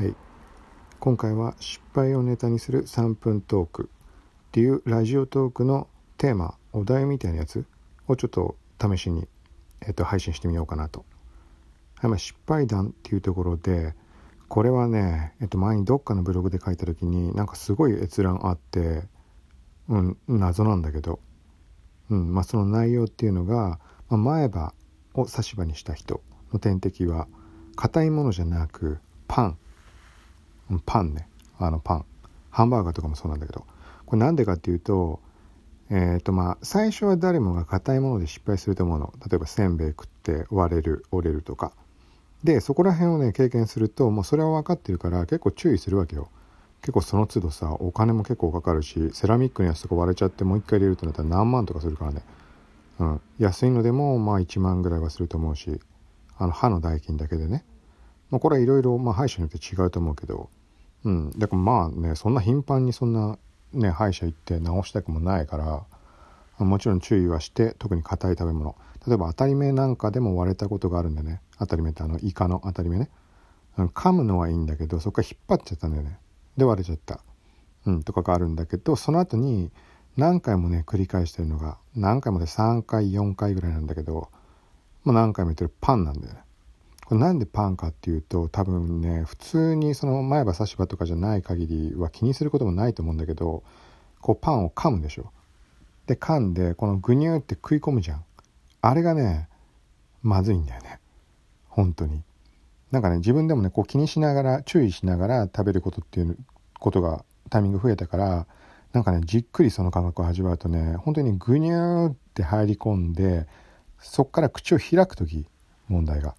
はい。今回は失敗をネタにする3分トークっていうラジオトークのテーマお題みたいなやつをちょっと試しに、えっと、配信してみようかなと、はい。まあ、失敗談っていうところでこれはね、えっと、前にどっかのブログで書いた時になんかすごい閲覧あってうん謎なんだけど、うんまあ、その内容っていうのが、まあ、前歯を差し歯にした人の点滴は硬いものじゃなくパン。パンね。あのパン。ハンバーガーとかもそうなんだけど。これなんでかっていうとえっ、ー、とまあ最初は誰もが硬いもので失敗すると思うの。例えばせんべい食って割れる折れるとか。でそこら辺をね経験するともうそれは分かってるから結構注意するわけよ。結構その都度さお金も結構かかるしセラミックのやつとか割れちゃってもう一回入れるとなったら何万とかするからね。うん。安いのでもまあ1万ぐらいはすると思うしあの歯の代金だけでね。まあ、これはいろいろ歯医者によって違うと思うけど、うん、だからまあねそんな頻繁にそんなね歯医者行って治したくもないからもちろん注意はして特に硬い食べ物。例えば当たり目なんかでも割れたことがあるんでね。当たり目ってあのイカの当たり目ね、うん、噛むのはいいんだけどそこから引っ張っちゃったんだよね。で割れちゃった、うん、とかがあるんだけどその後に何回もね繰り返してるのが何回もで3回4回ぐらいなんだけどもう何回も言ってるパンなんだよね。なんでパンかっていうと多分ね普通にその前歯差し歯とかじゃない限りは気にすることもないと思うんだけどこうパンを噛むでしょ。で噛んでこのグニューって食い込むじゃん。あれがねまずいんだよね。本当に。なんかね自分でもねこう気にしながら注意しながら食べることっていうことがタイミング増えたからなんかねじっくりその感覚を味わうとね本当にグニューって入り込んでそっから口を開く時問題が。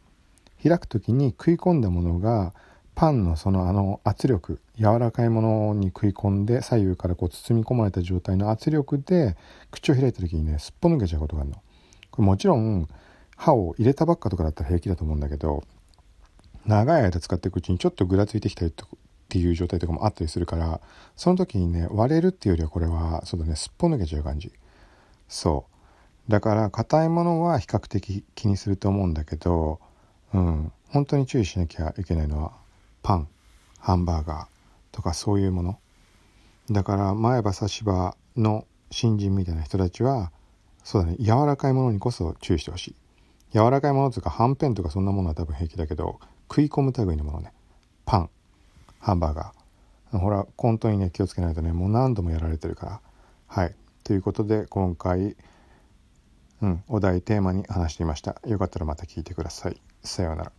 開く時に食い込んだものがパンのそのあの圧力柔らかいものに食い込んで左右からこう包み込まれた状態の圧力で口を開いた時にねすっぽ抜けちゃうことがあるの。これもちろん歯を入れたばっかとかだったら平気だと思うんだけど長い間使っていくうちにちょっとぐらついてきたりとっていう状態とかもあったりするからその時にね割れるっていうよりはこれはそうだねすっぽ抜けちゃう感じそうだから硬いものは比較的気にすると思うんだけどうん、本当に注意しなきゃいけないのはパンハンバーガーとかそういうもの。だから前歯差し歯の新人みたいな人たちはそうだね柔らかいものにこそ注意してほしい。柔らかいものとかはんぺんとかそんなものは多分平気だけど食い込む類のものね。パンハンバーガー。ほら本当にね気をつけないとねもう何度もやられてるから。はい。ということで今回うん、お題テーマに話していました。よかったらまた聞いてください。さようなら。